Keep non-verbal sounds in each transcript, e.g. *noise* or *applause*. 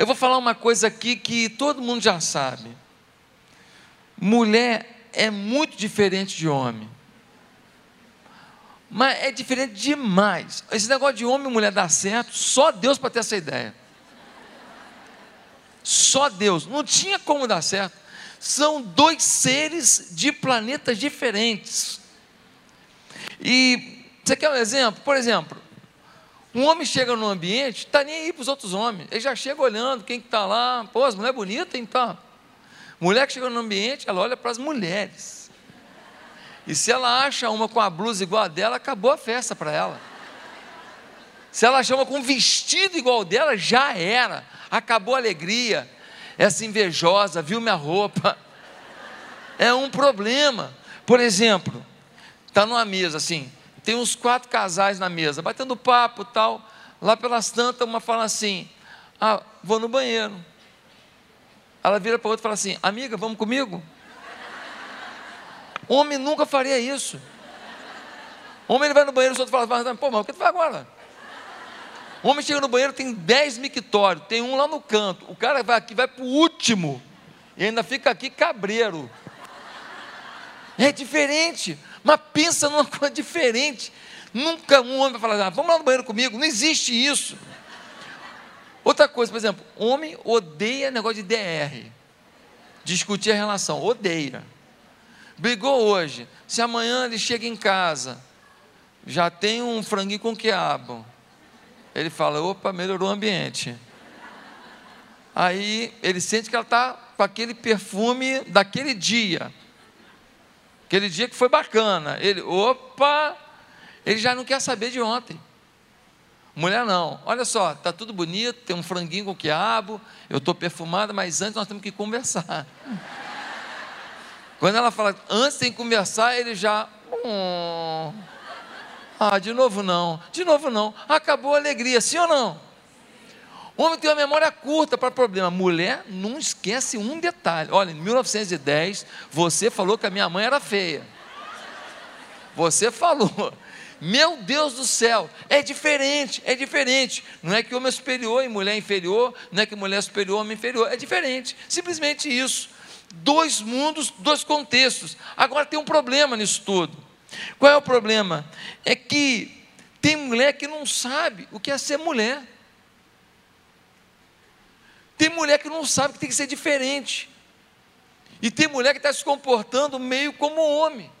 Eu vou falar uma coisa aqui que todo mundo já sabe. Mulher é muito diferente de homem. Mas é diferente demais. Esse negócio de homem e mulher dar certo, só Deus para ter essa ideia. Só Deus. Não tinha como dar certo. São dois seres de planetas diferentes. E você quer um exemplo? Por exemplo, um homem chega num ambiente, está nem aí para os outros homens. Ele já chega olhando quem está lá. Pô, as mulheres bonitas, então. Mulher que chega no ambiente, ela olha para as mulheres. E se ela acha uma com a blusa igual a dela, acabou a festa para ela. Se ela achar uma com um vestido igual dela, já era. Acabou a alegria. Essa invejosa, viu minha roupa. É um problema. Por exemplo, está numa mesa assim, tem uns quatro casais na mesa, batendo papo tal. Lá pelas tantas, uma fala assim: Ah, vou no banheiro. Ela vira para outra e fala assim: Amiga, vamos comigo? Homem nunca faria isso. Homem ele vai no banheiro, os outros falam: Pô, mas o que tu vai agora? Homem chega no banheiro, tem 10 mictórios, tem um lá no canto. O cara vai aqui, vai para o último. E ainda fica aqui cabreiro. É diferente. Mas pensa numa coisa diferente. Nunca um homem vai falar, ah, vamos lá no banheiro comigo. Não existe isso. Outra coisa, por exemplo, homem odeia negócio de DR. Discutir a relação, odeia. Brigou hoje. Se amanhã ele chega em casa, já tem um franguinho com quiabo. Ele fala, opa, melhorou o ambiente. Aí ele sente que ela está com aquele perfume daquele dia. Aquele dia que foi bacana. Ele, opa, ele já não quer saber de ontem. Mulher não. Olha só, tá tudo bonito, tem um franguinho com quiabo, eu estou perfumada, mas antes nós temos que conversar. Quando ela fala, antes tem que conversar, ele já. Hum, ah, de novo não, de novo não. Acabou a alegria, sim ou não? Homem tem uma memória curta para problema. Mulher não esquece um detalhe. Olha, em 1910, você falou que a minha mãe era feia. Você falou. Meu Deus do céu, é diferente, é diferente. Não é que homem é superior e mulher é inferior, não é que mulher é superior homem é inferior, é diferente. Simplesmente isso. Dois mundos, dois contextos. Agora tem um problema nisso tudo. Qual é o problema? É que tem mulher que não sabe o que é ser mulher. Tem mulher que não sabe que tem que ser diferente. E tem mulher que está se comportando meio como homem.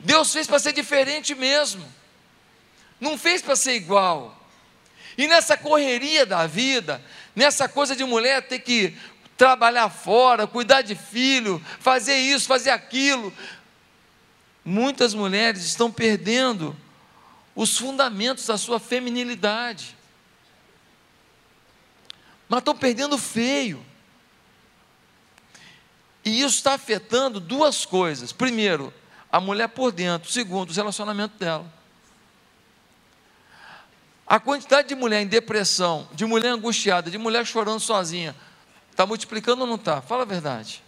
Deus fez para ser diferente mesmo. Não fez para ser igual. E nessa correria da vida, nessa coisa de mulher ter que trabalhar fora, cuidar de filho, fazer isso, fazer aquilo, muitas mulheres estão perdendo os fundamentos da sua feminilidade mas estão perdendo feio. E isso está afetando duas coisas. Primeiro, a mulher por dentro. Segundo, os relacionamentos dela. A quantidade de mulher em depressão, de mulher angustiada, de mulher chorando sozinha, está multiplicando ou não está? Fala a verdade.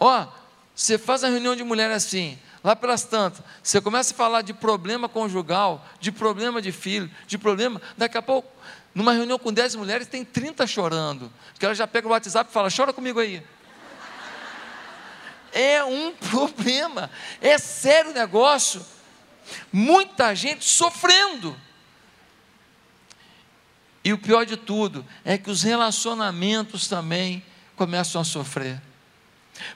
Ó, você faz a reunião de mulher assim, Lá pelas tantas, você começa a falar de problema conjugal, de problema de filho, de problema. Daqui a pouco, numa reunião com 10 mulheres, tem 30 chorando. Porque ela já pega o WhatsApp e fala: chora comigo aí. É um *laughs* problema, é sério o negócio. Muita gente sofrendo. E o pior de tudo é que os relacionamentos também começam a sofrer.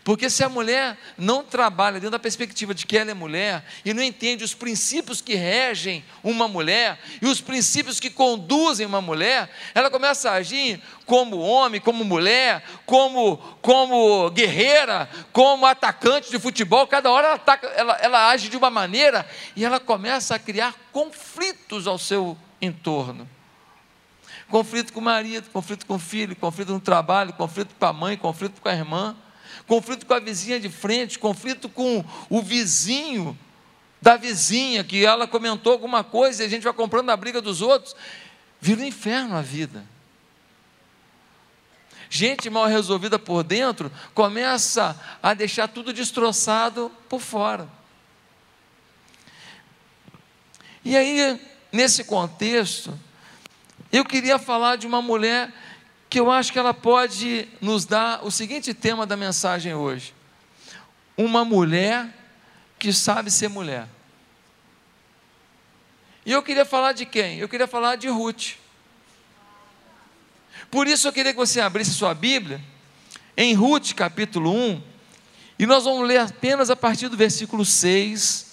Porque se a mulher não trabalha dentro da perspectiva de que ela é mulher e não entende os princípios que regem uma mulher e os princípios que conduzem uma mulher, ela começa a agir como homem, como mulher, como, como guerreira, como atacante de futebol. Cada hora ela, ataca, ela, ela age de uma maneira e ela começa a criar conflitos ao seu entorno conflito com o marido, conflito com o filho, conflito no trabalho, conflito com a mãe, conflito com a irmã conflito com a vizinha de frente, conflito com o vizinho da vizinha, que ela comentou alguma coisa e a gente vai comprando a briga dos outros. Vira um inferno a vida. Gente mal resolvida por dentro começa a deixar tudo destroçado por fora. E aí nesse contexto, eu queria falar de uma mulher que eu acho que ela pode nos dar o seguinte tema da mensagem hoje: uma mulher que sabe ser mulher. E eu queria falar de quem? Eu queria falar de Ruth. Por isso eu queria que você abrisse sua Bíblia em Ruth capítulo 1, e nós vamos ler apenas a partir do versículo 6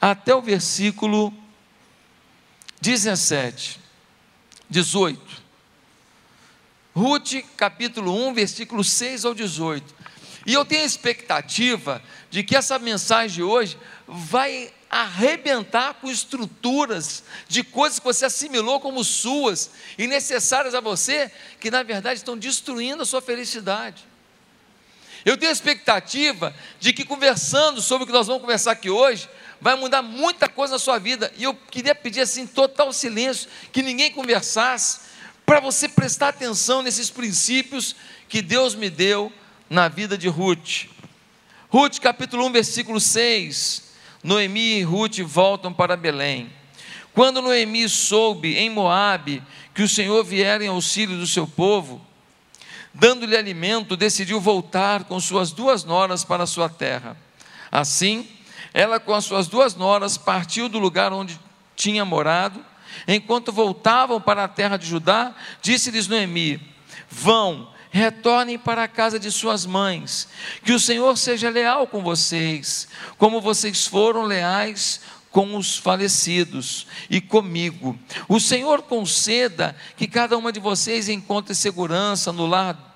até o versículo 17, 18. Ruth, capítulo 1, versículo 6 ao 18. E eu tenho a expectativa de que essa mensagem de hoje vai arrebentar com estruturas de coisas que você assimilou como suas e necessárias a você, que na verdade estão destruindo a sua felicidade. Eu tenho a expectativa de que conversando sobre o que nós vamos conversar aqui hoje, vai mudar muita coisa na sua vida. E eu queria pedir assim, total silêncio, que ninguém conversasse, para você prestar atenção nesses princípios que Deus me deu na vida de Ruth. Ruth, capítulo 1, versículo 6. Noemi e Ruth voltam para Belém. Quando Noemi soube em Moabe que o Senhor viera em auxílio do seu povo, dando-lhe alimento, decidiu voltar com suas duas noras para sua terra. Assim, ela com as suas duas noras partiu do lugar onde tinha morado. Enquanto voltavam para a terra de Judá, disse-lhes Noemi: Vão, retornem para a casa de suas mães, que o Senhor seja leal com vocês, como vocês foram leais com os falecidos e comigo. O Senhor conceda que cada uma de vocês encontre segurança no lar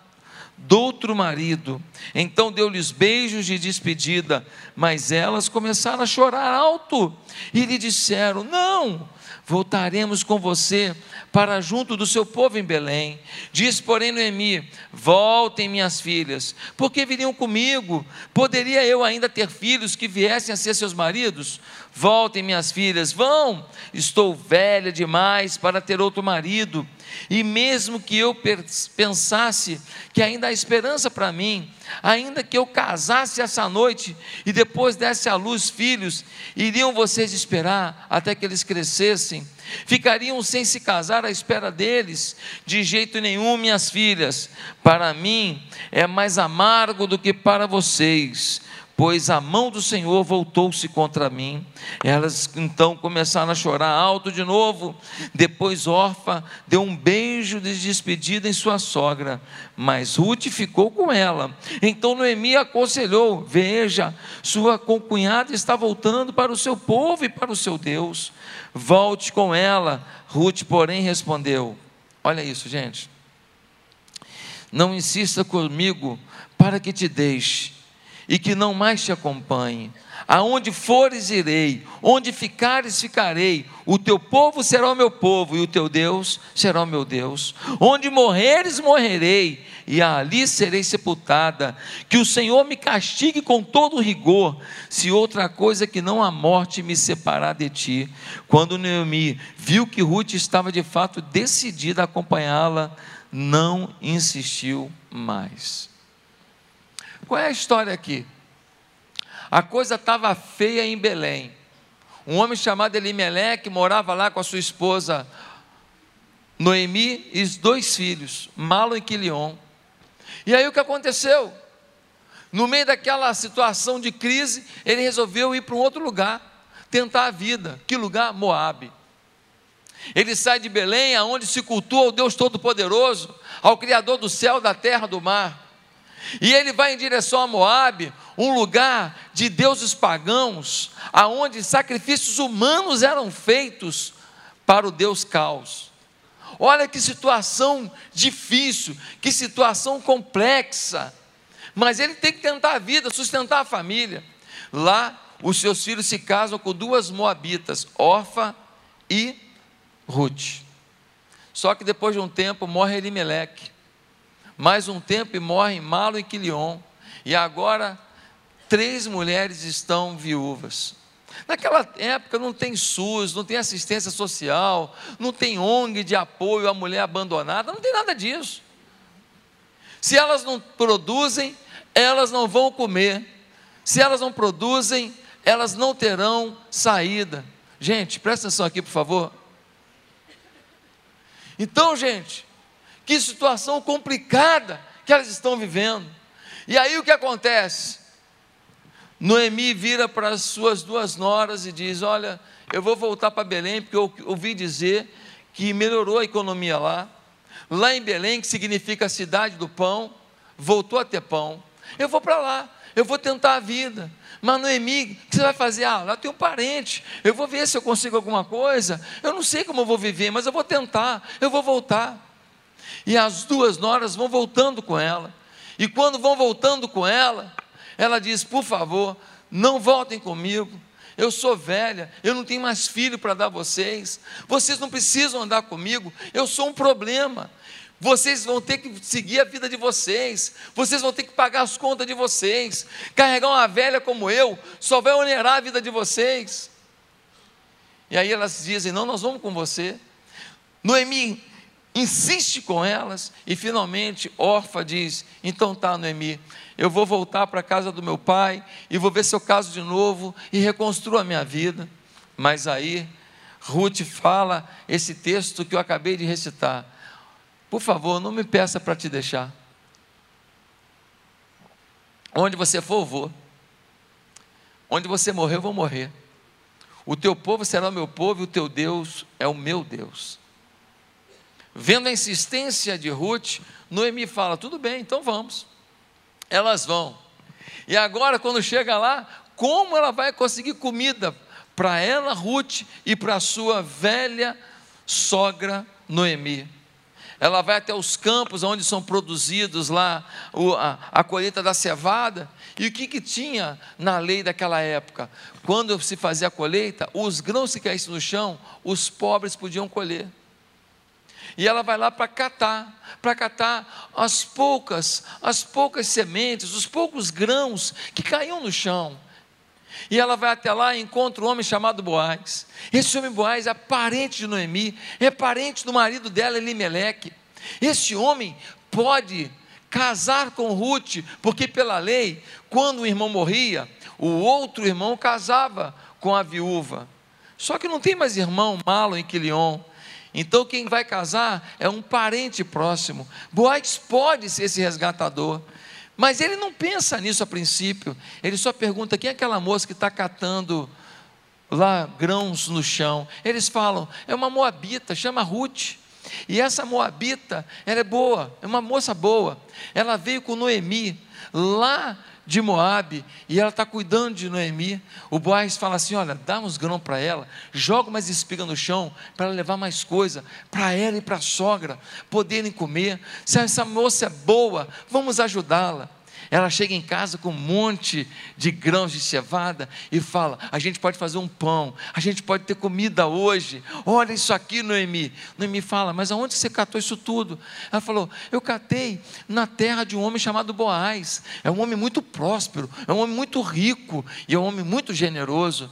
do outro marido. Então deu-lhes beijos de despedida, mas elas começaram a chorar alto e lhe disseram: Não, voltaremos com você para junto do seu povo em Belém. Diz, porém, Noemi: Voltem, minhas filhas, porque viriam comigo. Poderia eu ainda ter filhos que viessem a ser seus maridos? Voltem, minhas filhas, vão. Estou velha demais para ter outro marido. E mesmo que eu pensasse que ainda há esperança para mim, ainda que eu casasse essa noite e depois desse à luz filhos, iriam vocês esperar até que eles crescessem? Ficariam sem se casar à espera deles? De jeito nenhum, minhas filhas. Para mim é mais amargo do que para vocês pois a mão do Senhor voltou-se contra mim. Elas então começaram a chorar alto de novo. Depois Orfa deu um beijo de despedida em sua sogra, mas Ruth ficou com ela. Então Noemi aconselhou: Veja, sua concunhada está voltando para o seu povo e para o seu Deus. Volte com ela. Ruth, porém, respondeu: Olha isso, gente. Não insista comigo para que te deixe e que não mais te acompanhe. Aonde fores, irei, onde ficares, ficarei. O teu povo será o meu povo, e o teu Deus será o meu Deus. Onde morreres, morrerei, e ali serei sepultada. Que o Senhor me castigue com todo rigor, se outra coisa que não a morte me separar de ti. Quando Noemi viu que Ruth estava de fato decidida a acompanhá-la, não insistiu mais. Qual é a história aqui? A coisa estava feia em Belém. Um homem chamado Elimeleque morava lá com a sua esposa Noemi e os dois filhos, Malo e Quilion. E aí o que aconteceu? No meio daquela situação de crise, ele resolveu ir para um outro lugar, tentar a vida. Que lugar? Moabe. Ele sai de Belém, aonde se cultua o Deus Todo-Poderoso, ao Criador do céu, da terra, do mar. E ele vai em direção a Moabe, um lugar de deuses pagãos, aonde sacrifícios humanos eram feitos para o deus Caos. Olha que situação difícil, que situação complexa. Mas ele tem que tentar a vida, sustentar a família. Lá, os seus filhos se casam com duas moabitas, Orfa e Ruth. Só que depois de um tempo morre Elimeleque. Mais um tempo e morrem Malo e Quilion. E agora três mulheres estão viúvas. Naquela época não tem SUS, não tem assistência social, não tem ONG de apoio à mulher abandonada, não tem nada disso. Se elas não produzem, elas não vão comer. Se elas não produzem, elas não terão saída. Gente, presta atenção aqui, por favor. Então, gente, que situação complicada que elas estão vivendo. E aí o que acontece? Noemi vira para as suas duas noras e diz: Olha, eu vou voltar para Belém, porque eu ouvi dizer que melhorou a economia lá. Lá em Belém, que significa cidade do pão, voltou a ter pão. Eu vou para lá, eu vou tentar a vida. Mas Noemi, o que você vai fazer? Ah, lá tem um parente, eu vou ver se eu consigo alguma coisa. Eu não sei como eu vou viver, mas eu vou tentar, eu vou voltar. E as duas noras vão voltando com ela. E quando vão voltando com ela, ela diz: Por favor, não voltem comigo. Eu sou velha, eu não tenho mais filho para dar a vocês. Vocês não precisam andar comigo, eu sou um problema. Vocês vão ter que seguir a vida de vocês, vocês vão ter que pagar as contas de vocês. Carregar uma velha como eu só vai onerar a vida de vocês. E aí elas dizem: Não, nós vamos com você. Noemi insiste com elas e finalmente Orfa diz: Então tá, Noemi, eu vou voltar para a casa do meu pai e vou ver seu caso de novo e reconstruo a minha vida. Mas aí Ruth fala esse texto que eu acabei de recitar. Por favor, não me peça para te deixar. Onde você for, eu vou. Onde você morrer, eu vou morrer. O teu povo será o meu povo e o teu Deus é o meu Deus. Vendo a insistência de Ruth, Noemi fala: tudo bem, então vamos. Elas vão. E agora, quando chega lá, como ela vai conseguir comida para ela, Ruth, e para a sua velha sogra Noemi? Ela vai até os campos onde são produzidos lá a, a colheita da cevada. E o que, que tinha na lei daquela época? Quando se fazia a colheita, os grãos que caíssem no chão, os pobres podiam colher. E ela vai lá para catar, para catar as poucas, as poucas sementes, os poucos grãos que caíam no chão. E ela vai até lá e encontra um homem chamado Boaz. Esse homem Boaz é parente de Noemi, é parente do marido dela, Elimeleque. Esse homem pode casar com Ruth, porque pela lei, quando o irmão morria, o outro irmão casava com a viúva. Só que não tem mais irmão malo em Quilion. Então quem vai casar é um parente próximo. Boaz pode ser esse resgatador. Mas ele não pensa nisso a princípio. Ele só pergunta quem é aquela moça que está catando lá grãos no chão. Eles falam, é uma moabita, chama Ruth. E essa moabita, ela é boa, é uma moça boa. Ela veio com Noemi lá de Moabe e ela está cuidando de Noemi. O Boaz fala assim: olha, dá uns grãos para ela, joga mais espiga no chão para levar mais coisa para ela e para a sogra poderem comer. Se essa moça é boa, vamos ajudá-la. Ela chega em casa com um monte de grãos de cevada e fala: A gente pode fazer um pão, a gente pode ter comida hoje. Olha isso aqui, Noemi. Noemi fala: Mas aonde você catou isso tudo? Ela falou: Eu catei na terra de um homem chamado Boaz. É um homem muito próspero, é um homem muito rico e é um homem muito generoso.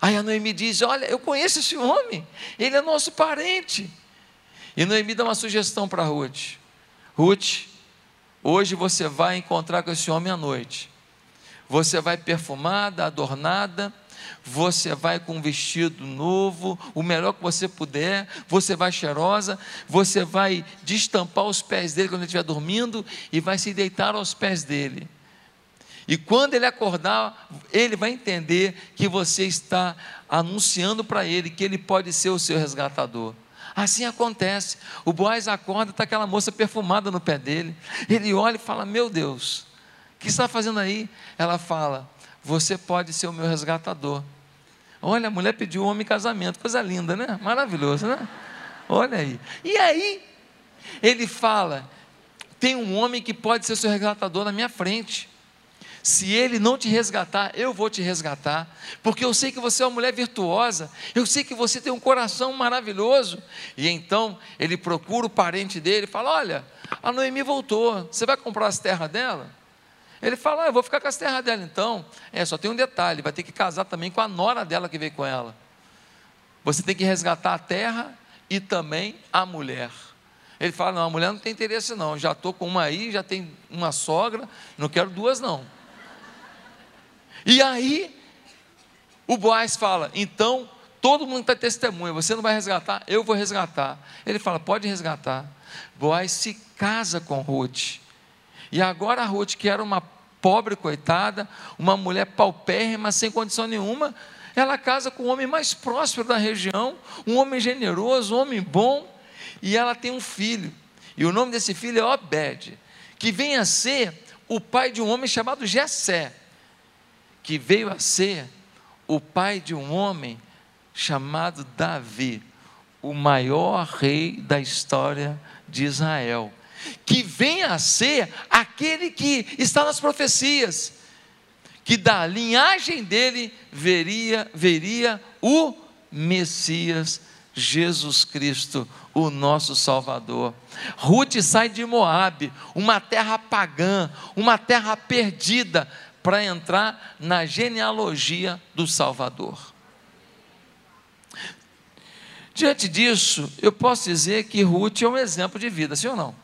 Aí a Noemi diz: Olha, eu conheço esse homem, ele é nosso parente. E Noemi dá uma sugestão para Ruth: Ruth, Hoje você vai encontrar com esse homem à noite. Você vai perfumada, adornada, você vai com um vestido novo, o melhor que você puder, você vai cheirosa, você vai destampar os pés dele quando ele estiver dormindo e vai se deitar aos pés dele. E quando ele acordar, ele vai entender que você está anunciando para ele que ele pode ser o seu resgatador. Assim acontece. O Boaz acorda, está aquela moça perfumada no pé dele. Ele olha e fala: Meu Deus, o que está fazendo aí? Ela fala: Você pode ser o meu resgatador. Olha, a mulher pediu o homem em casamento, coisa linda, né? Maravilhoso, né? Olha aí. E aí, ele fala: Tem um homem que pode ser seu resgatador na minha frente. Se ele não te resgatar, eu vou te resgatar, porque eu sei que você é uma mulher virtuosa, eu sei que você tem um coração maravilhoso. E então ele procura o parente dele e fala: Olha, a Noemi voltou, você vai comprar as terras dela? Ele fala: ah, Eu vou ficar com as terras dela então. É, só tem um detalhe: vai ter que casar também com a nora dela que veio com ela. Você tem que resgatar a terra e também a mulher. Ele fala: Não, a mulher não tem interesse, não. Já estou com uma aí, já tem uma sogra, não quero duas, não. E aí, o Boaz fala: então todo mundo está testemunha, você não vai resgatar, eu vou resgatar. Ele fala, pode resgatar. Boaz se casa com Ruth. E agora a Ruth, que era uma pobre coitada, uma mulher paupérrima, sem condição nenhuma, ela casa com o homem mais próspero da região, um homem generoso, um homem bom, e ela tem um filho. E o nome desse filho é Obed, que vem a ser o pai de um homem chamado Jessé, que veio a ser o pai de um homem chamado Davi, o maior rei da história de Israel, que vem a ser aquele que está nas profecias, que da linhagem dele veria, veria o Messias Jesus Cristo, o nosso Salvador. Ruth sai de Moabe, uma terra pagã, uma terra perdida, para entrar na genealogia do Salvador. Diante disso, eu posso dizer que Ruth é um exemplo de vida, sim ou não?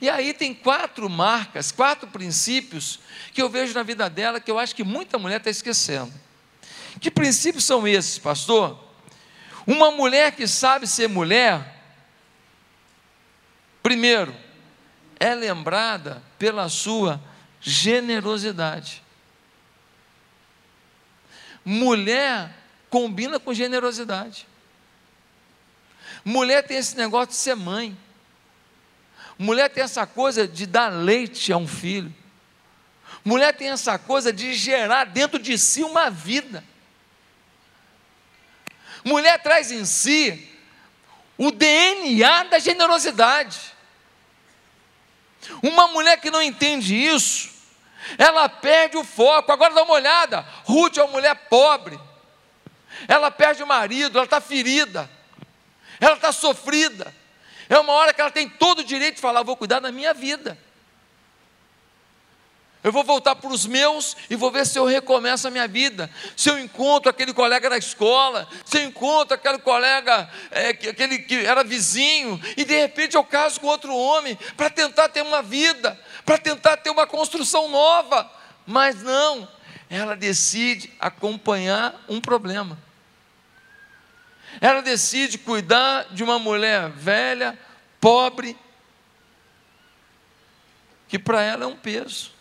E aí tem quatro marcas, quatro princípios que eu vejo na vida dela que eu acho que muita mulher está esquecendo. Que princípios são esses, pastor? Uma mulher que sabe ser mulher, primeiro, é lembrada pela sua generosidade. Mulher combina com generosidade. Mulher tem esse negócio de ser mãe. Mulher tem essa coisa de dar leite a um filho. Mulher tem essa coisa de gerar dentro de si uma vida. Mulher traz em si o DNA da generosidade. Uma mulher que não entende isso, ela perde o foco. Agora dá uma olhada: Ruth é uma mulher pobre, ela perde o marido, ela está ferida, ela está sofrida. É uma hora que ela tem todo o direito de falar: vou cuidar da minha vida. Eu vou voltar para os meus e vou ver se eu recomeço a minha vida. Se eu encontro aquele colega da escola, se eu encontro aquele colega, é, aquele que era vizinho, e de repente eu caso com outro homem para tentar ter uma vida, para tentar ter uma construção nova. Mas não, ela decide acompanhar um problema. Ela decide cuidar de uma mulher velha, pobre, que para ela é um peso.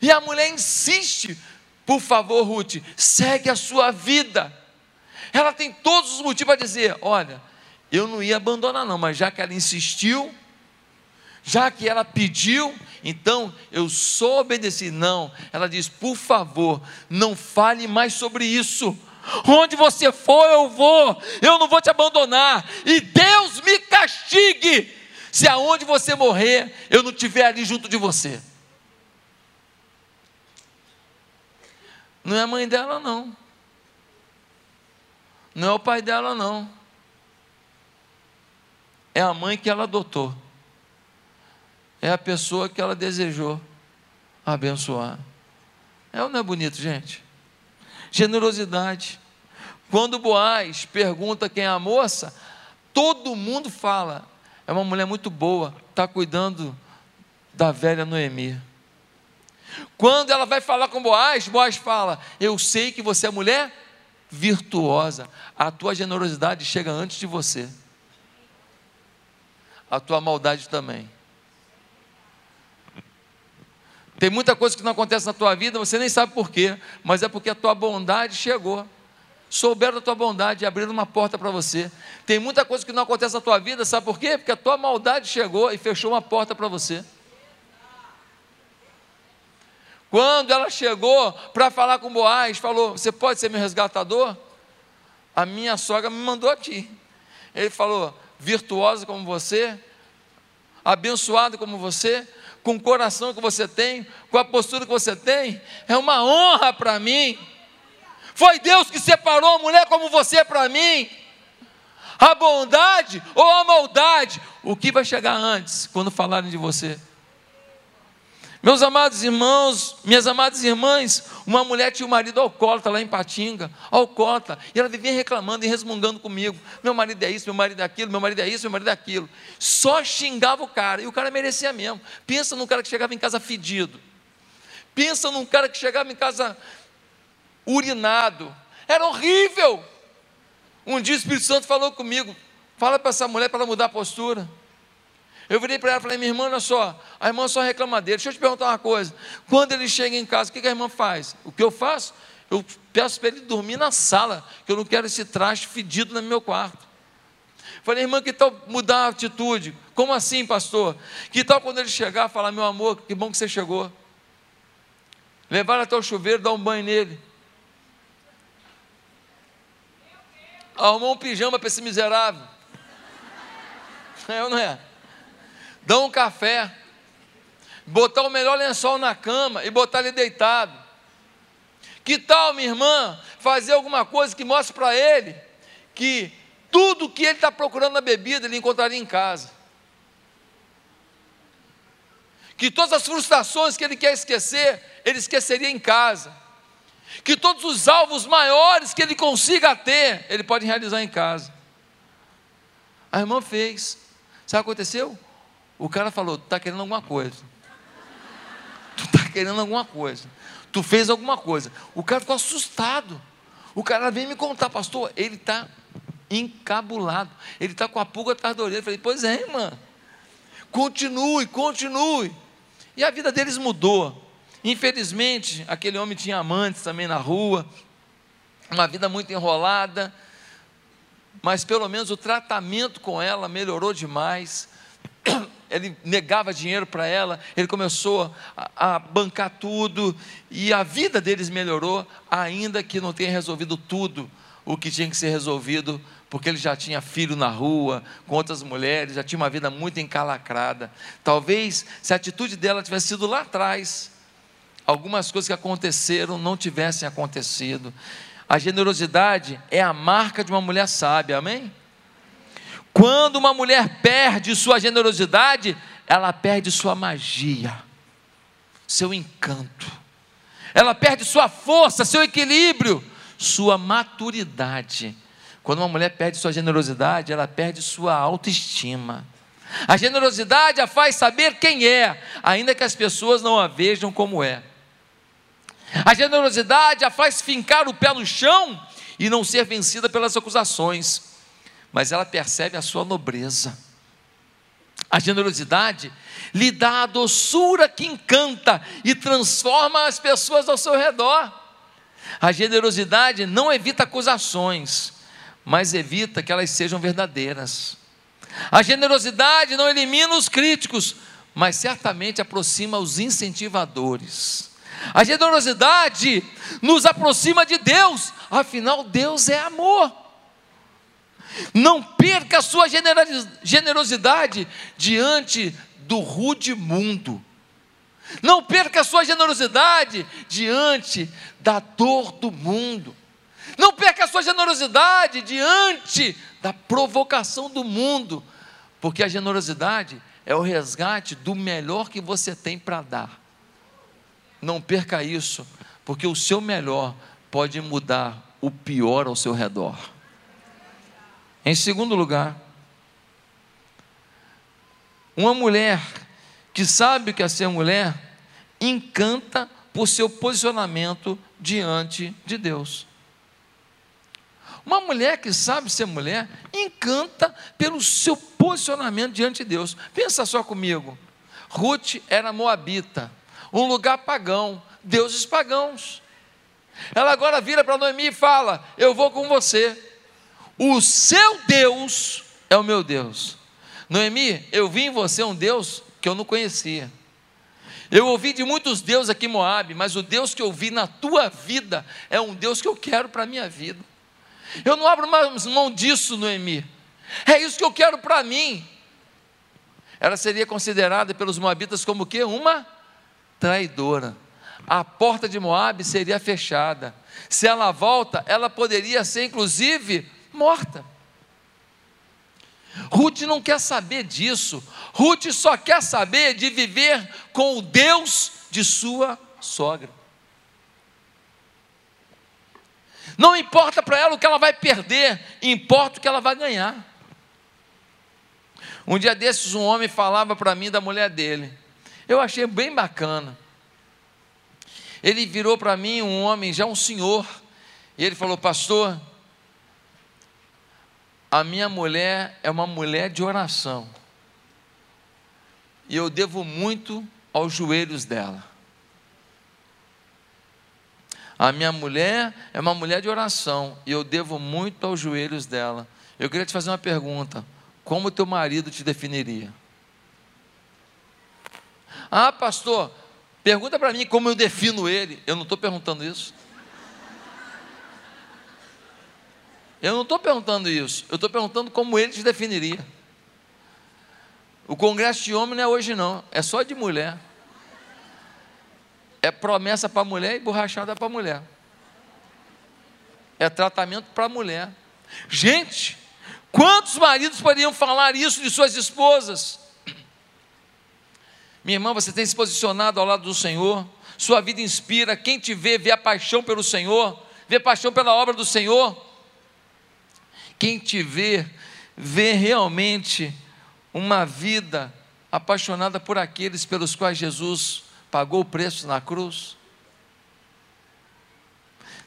E a mulher insiste, por favor, Ruth, segue a sua vida. Ela tem todos os motivos para dizer: olha, eu não ia abandonar, não, mas já que ela insistiu, já que ela pediu, então eu só obedeci. Não, ela diz: por favor, não fale mais sobre isso. Onde você for, eu vou, eu não vou te abandonar, e Deus me castigue, se aonde você morrer, eu não estiver ali junto de você. Não é a mãe dela, não. Não é o pai dela, não. É a mãe que ela adotou. É a pessoa que ela desejou abençoar. É ou não é bonito, gente? Generosidade. Quando Boaz pergunta quem é a moça, todo mundo fala: é uma mulher muito boa, está cuidando da velha Noemi. Quando ela vai falar com Boaz, Boaz fala: Eu sei que você é mulher virtuosa, a tua generosidade chega antes de você, a tua maldade também. Tem muita coisa que não acontece na tua vida, você nem sabe por quê, mas é porque a tua bondade chegou. Souberam da tua bondade e abriram uma porta para você. Tem muita coisa que não acontece na tua vida, sabe por quê? Porque a tua maldade chegou e fechou uma porta para você. Quando ela chegou para falar com Boaz, falou: Você pode ser meu resgatador? A minha sogra me mandou aqui. Ele falou: Virtuosa como você, abençoado como você, com o coração que você tem, com a postura que você tem, é uma honra para mim. Foi Deus que separou a mulher como você para mim. A bondade ou a maldade? O que vai chegar antes quando falarem de você? Meus amados irmãos, minhas amadas irmãs, uma mulher tinha um marido alcoólatra lá em Patinga, alcoólatra, e ela vivia reclamando e resmungando comigo: meu marido é isso, meu marido é aquilo, meu marido é isso, meu marido é aquilo. Só xingava o cara, e o cara merecia mesmo. Pensa num cara que chegava em casa fedido, pensa num cara que chegava em casa urinado. era horrível. Um dia o Espírito Santo falou comigo: fala para essa mulher para ela mudar a postura. Eu virei para ela e falei: minha irmã, olha só, a irmã só reclama dele. Deixa eu te perguntar uma coisa: quando ele chega em casa, o que a irmã faz? O que eu faço? Eu peço para ele dormir na sala, que eu não quero esse traste fedido no meu quarto. Falei, irmã, que tal mudar a atitude? Como assim, pastor? Que tal quando ele chegar, falar, meu amor, que bom que você chegou. Levar até o chuveiro, dar um banho nele. Arrumou um pijama para esse miserável. *laughs* É ou não é? Dá um café. Botar o melhor lençol na cama e botar ele deitado. Que tal, minha irmã, fazer alguma coisa que mostre para ele que tudo que ele está procurando na bebida ele encontraria em casa? Que todas as frustrações que ele quer esquecer, ele esqueceria em casa. Que todos os alvos maiores que ele consiga ter, ele pode realizar em casa. A irmã fez. Sabe o que aconteceu? O cara falou: Tu está querendo alguma coisa. *laughs* Tu está querendo alguma coisa. Tu fez alguma coisa. O cara ficou assustado. O cara veio me contar, pastor, ele está encabulado. Ele está com a pulga atrás da orelha. Eu falei: Pois é, irmã. Continue, continue. E a vida deles mudou. Infelizmente, aquele homem tinha amantes também na rua, uma vida muito enrolada, mas pelo menos o tratamento com ela melhorou demais. Ele negava dinheiro para ela, ele começou a, a, bancar tudo, e a vida deles melhorou, ainda que não tenha resolvido tudo o que tinha que ser resolvido porque ele já tinha filho na rua, com outras mulheres, já tinha uma vida muito encalacrada. Talvez, se a atitude dela tivesse sido lá atrás, algumas coisas que aconteceram não tivessem acontecido. A generosidade é a marca de uma mulher sábia, amém? Quando uma mulher perde sua generosidade, ela perde sua magia, seu encanto, ela perde sua força, seu equilíbrio, sua maturidade quando uma mulher perde sua generosidade, ela perde sua autoestima. A generosidade a faz saber quem é, ainda que as pessoas não a vejam como é. A generosidade a faz fincar o pé no chão e não ser vencida pelas acusações, mas ela percebe a sua nobreza. A generosidade lhe dá a doçura que encanta e transforma as pessoas ao seu redor. A generosidade não evita acusações, mas evita que elas sejam verdadeiras. A generosidade não elimina os críticos, mas certamente aproxima os incentivadores. A generosidade nos aproxima de Deus, afinal, Deus é amor. Não perca a sua generosidade diante do rude mundo. Não perca a sua generosidade diante da dor do mundo. Não perca a sua generosidade diante da provocação do mundo, porque a generosidade é o resgate do melhor que você tem para dar. Não perca isso, porque o seu melhor pode mudar o pior ao seu redor. Em segundo lugar, uma mulher que sabe o que é ser mulher encanta por seu posicionamento diante de Deus. Uma mulher que sabe ser mulher encanta pelo seu posicionamento diante de Deus. Pensa só comigo. Ruth era moabita, um lugar pagão, deuses pagãos. Ela agora vira para Noemi e fala: Eu vou com você. O seu Deus é o meu Deus. Noemi, eu vi em você um Deus que eu não conhecia. Eu ouvi de muitos deuses aqui em Moab, mas o Deus que eu vi na tua vida é um Deus que eu quero para a minha vida. Eu não abro mais mão disso, Noemi. É isso que eu quero para mim. Ela seria considerada pelos moabitas como que uma traidora. A porta de Moabe seria fechada. Se ela volta, ela poderia ser inclusive morta. Ruth não quer saber disso. Ruth só quer saber de viver com o Deus de sua sogra. Não importa para ela o que ela vai perder, importa o que ela vai ganhar. Um dia desses, um homem falava para mim da mulher dele. Eu achei bem bacana. Ele virou para mim um homem, já um senhor, E ele falou: Pastor, a minha mulher é uma mulher de oração. E eu devo muito aos joelhos dela. A minha mulher é uma mulher de oração e eu devo muito aos joelhos dela. Eu queria te fazer uma pergunta: como teu marido te definiria? Ah, pastor, pergunta para mim como eu defino ele. Eu não estou perguntando isso. Eu não estou perguntando isso. Eu estou perguntando como ele te definiria. O congresso de homem não é hoje, não. É só de mulher. É promessa para mulher e borrachada para mulher. É tratamento para mulher. Gente, quantos maridos poderiam falar isso de suas esposas? Minha irmã, você tem se posicionado ao lado do Senhor. Sua vida inspira. Quem te vê, vê a paixão pelo Senhor, vê a paixão pela obra do Senhor. Quem te vê, vê realmente uma vida apaixonada por aqueles pelos quais Jesus pagou o preço na cruz.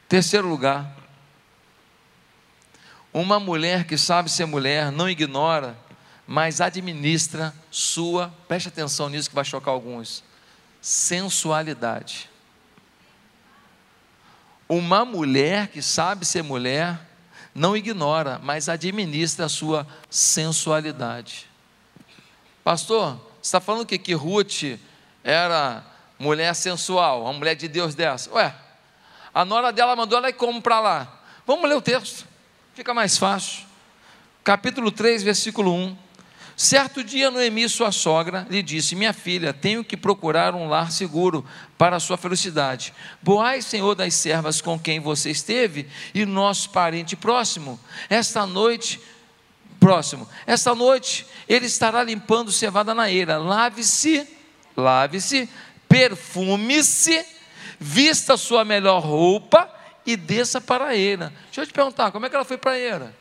Terceiro lugar, uma mulher que sabe ser mulher não ignora, mas administra sua, preste atenção nisso que vai chocar alguns, sensualidade. Uma mulher que sabe ser mulher não ignora, mas administra a sua sensualidade. Pastor, você está falando que, que Ruth era mulher sensual, uma mulher de Deus dessa. Ué, a nora dela mandou ela ir como para lá. Vamos ler o texto, fica mais fácil. Capítulo 3, versículo 1. Certo dia, Noemi, sua sogra, lhe disse: Minha filha, tenho que procurar um lar seguro para a sua felicidade. Boaz, senhor das servas com quem você esteve, e nosso parente próximo, esta noite, próximo, esta noite ele estará limpando cevada na eira. Lave-se, lave-se, perfume-se, vista sua melhor roupa e desça para a eira. Deixa eu te perguntar, como é que ela foi para a eira?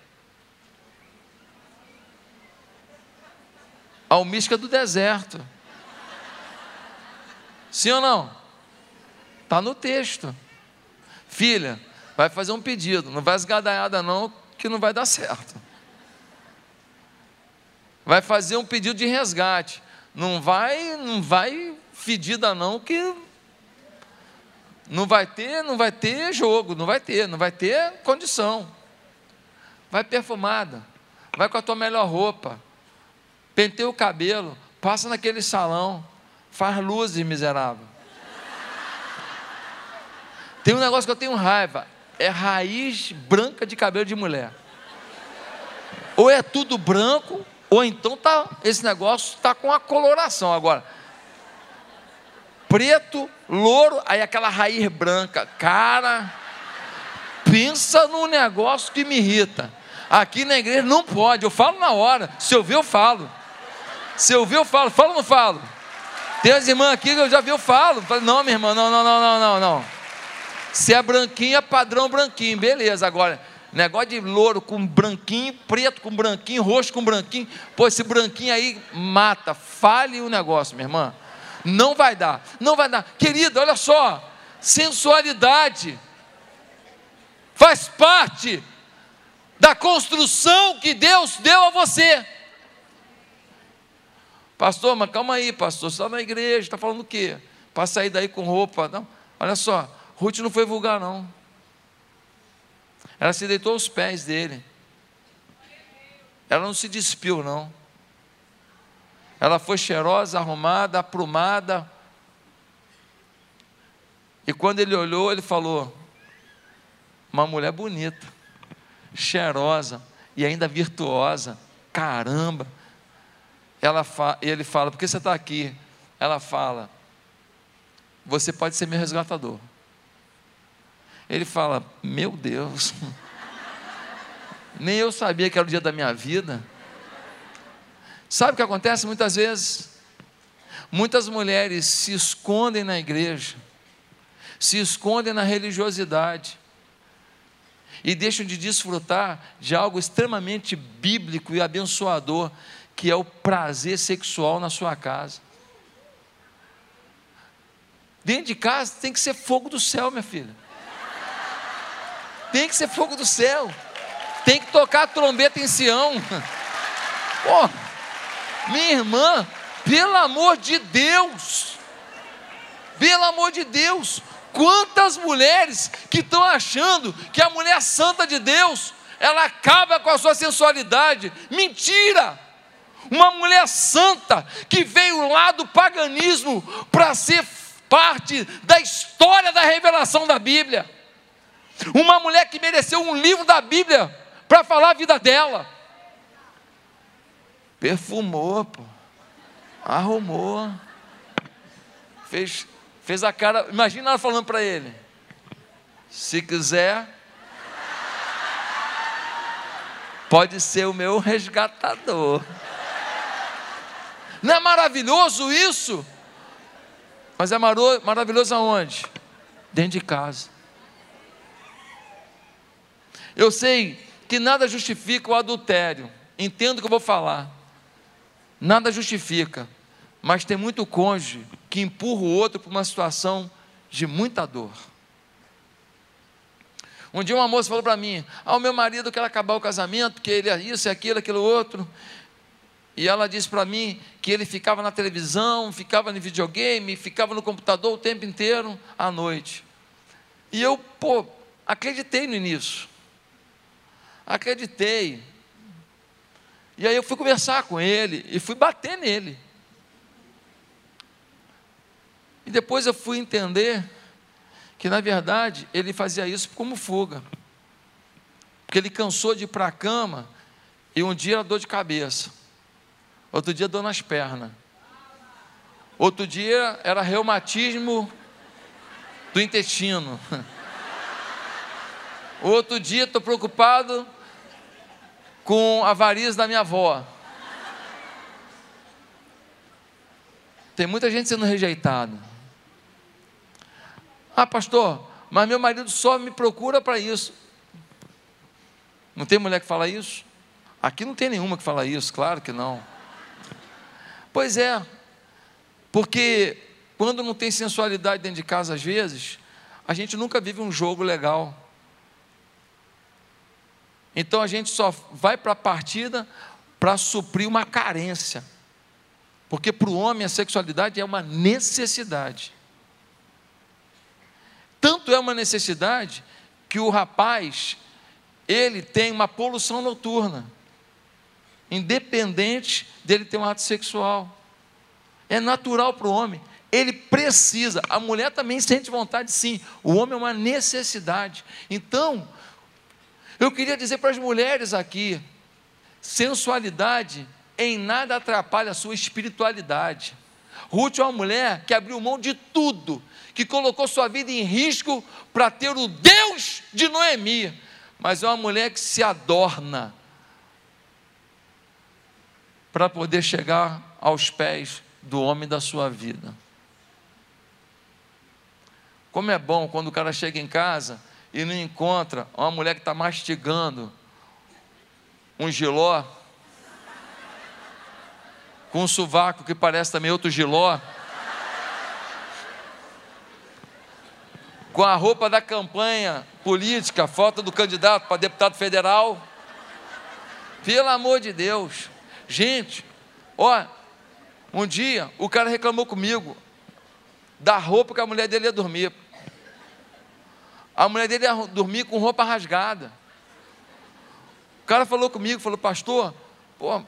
Almística do deserto. Sim ou não? Está no texto. Filha, vai fazer um pedido, não vai esgadaiada não, que não vai dar certo. Vai fazer um pedido de resgate. Não vai, não vai fedida não, que não vai ter, não vai ter jogo, não vai ter, não vai ter condição. Vai perfumada, vai com a tua melhor roupa, penteia o cabelo, passa naquele salão, faz luzes, miserável. Tem um negócio que eu tenho raiva, é raiz branca de cabelo de mulher. Ou é tudo branco, ou então tá, esse negócio está com a coloração agora preto, louro, aí aquela raiz branca. Cara, pensa num negócio que me irrita. Aqui na igreja não pode, eu falo na hora. Se eu ver, eu falo. Se eu ver, eu falo. Falo ou não falo? Tem as irmãs aqui que eu já vi, eu falo. Não, minha irmã, não, não, não, não, não, não. Se é branquinho, é padrão branquinho, beleza. Agora, negócio de louro com branquinho, preto com branquinho, roxo com branquinho. Pô, esse branquinho aí mata. Fale o negócio, minha irmã. Não vai dar, não vai dar. Querida, olha só, sensualidade faz parte da construção que Deus deu a você. Pastor, mas calma aí, pastor, você está na igreja, está falando o quê? Para sair daí com roupa. Não, olha só, Ruth não foi vulgar, não. Ela se deitou aos pés dele. Ela não se despiu, não. Ela foi cheirosa, arrumada, aprumada. E quando ele olhou, ele falou: Uma mulher bonita, cheirosa e ainda virtuosa. Caramba! Ela fa... Ele fala: Por que você está aqui? Ela fala: Você pode ser meu resgatador. Ele fala: Meu Deus, *laughs* nem eu sabia que era o dia da minha vida. Sabe o que acontece muitas vezes? Muitas mulheres se escondem na igreja, se escondem na religiosidade e deixam de desfrutar de algo extremamente bíblico e abençoador, que é o prazer sexual na sua casa. Dentro de casa tem que ser fogo do céu, minha filha. tem que ser fogo do céu. Tem que tocar trombeta em Sião. Pô, minha irmã, pelo amor de Deus, pelo amor de Deus, quantas mulheres que estão achando que a mulher santa de Deus, ela acaba com a sua sensualidade. Mentira! Uma mulher santa que veio lá do paganismo para ser parte da história da revelação da Bíblia. Uma mulher que mereceu um livro da Bíblia para falar a vida dela. Perfumou, pô. Arrumou. Fez, fez a cara. Imagina ela falando para ele: Se quiser, pode ser o meu resgatador. Não é maravilhoso isso? Mas é maravilhoso aonde? Dentro de casa. Eu sei que nada justifica o adultério. Entendo o que eu vou falar. Nada justifica. Mas tem muito cônjuge que empurra o outro para uma situação de muita dor. Um dia uma moça falou para mim: Ah, o meu marido quer acabar o casamento, porque ele é isso, é aquilo, aquilo outro. E ela disse para mim que ele ficava na televisão, ficava no videogame, ficava no computador o tempo inteiro, à noite. E eu, pô, acreditei nisso. Acreditei. E aí eu fui conversar com ele e fui bater nele. E depois eu fui entender que, na verdade, ele fazia isso como fuga. Porque ele cansou de ir para a cama e um dia era dor de cabeça, outro dia dor nas pernas, outro dia era reumatismo do intestino. Outro dia estou preocupado com a variz da minha avó. Tem muita gente sendo rejeitada. Ah, pastor, mas meu marido só me procura para isso. Não tem mulher que fala isso? Aqui não tem nenhuma que fala isso, claro que não. Pois é, porque quando não tem sensualidade dentro de casa, às vezes, a gente nunca vive um jogo legal. Então a gente só vai para a partida para suprir uma carência. Porque para o homem a sexualidade é uma necessidade. Tanto é uma necessidade que o rapaz, ele tem uma poluição noturna, independente dele ter um ato sexual. É natural para o homem. Ele precisa, a mulher também sente vontade, sim. O homem é uma necessidade. Então, eu queria dizer para as mulheres aqui: sensualidade em nada atrapalha a sua espiritualidade. Ruth é uma mulher que abriu mão de tudo, que colocou sua vida em risco para ter o Deus de Noemi, mas é uma mulher que se adorna para poder chegar aos pés do homem da sua vida. Como é bom quando o cara chega em casa e não encontra uma mulher que está mastigando um giló, com um sovaco que parece também outro giló, com a roupa da campanha política, foto do candidato para deputado federal. Pelo amor de Deus, gente, ó, um dia o cara reclamou comigo da roupa que a mulher dele ia dormir. A mulher dele ia dormir com roupa rasgada. O cara falou comigo, falou, pastor, pô,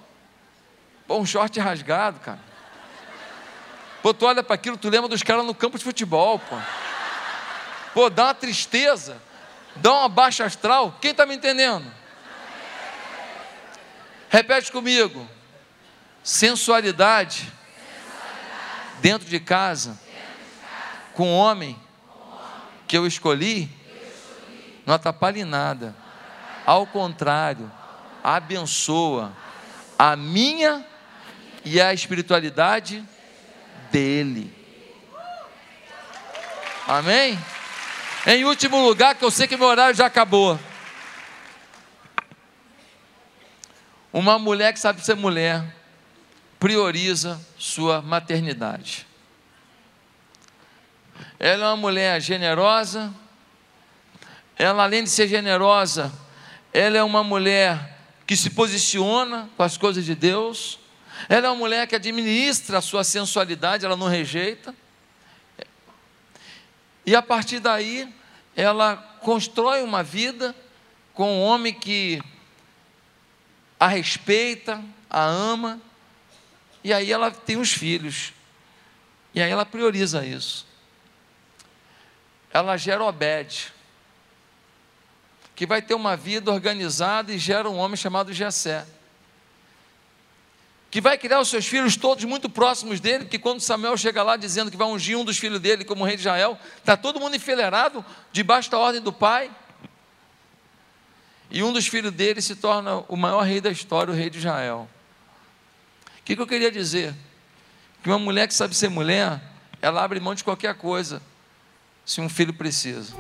pô um short rasgado, cara. Pô, tu olha para aquilo, tu lembra dos caras no campo de futebol, pô. Pô, dá uma tristeza, dá uma baixa astral. Quem está me entendendo? Repete comigo. Sensualidade, Sensualidade. Dentro, de casa, dentro de casa, com o homem, com homem que eu escolhi, não atrapalha em nada. Ao contrário, abençoa a minha e a espiritualidade dele. Amém? Em último lugar, que eu sei que meu horário já acabou. Uma mulher que sabe ser mulher prioriza sua maternidade. Ela é uma mulher generosa, ela além de ser generosa, ela é uma mulher que se posiciona com as coisas de Deus, ela é uma mulher que administra a sua sensualidade, ela não rejeita. E a partir daí, ela constrói uma vida com um homem que a respeita, a ama, e aí ela tem os filhos. E aí ela prioriza isso. Ela gera Obed, que vai ter uma vida organizada e gera um homem chamado Jessé que vai criar os seus filhos todos muito próximos dele, que quando Samuel chega lá dizendo que vai ungir um dos filhos dele como rei de Israel, está todo mundo enfileirado debaixo da ordem do pai. E um dos filhos dele se torna o maior rei da história, o rei de Israel. O que, que eu queria dizer? Que uma mulher que sabe ser mulher, ela abre mão de qualquer coisa, se um filho precisa.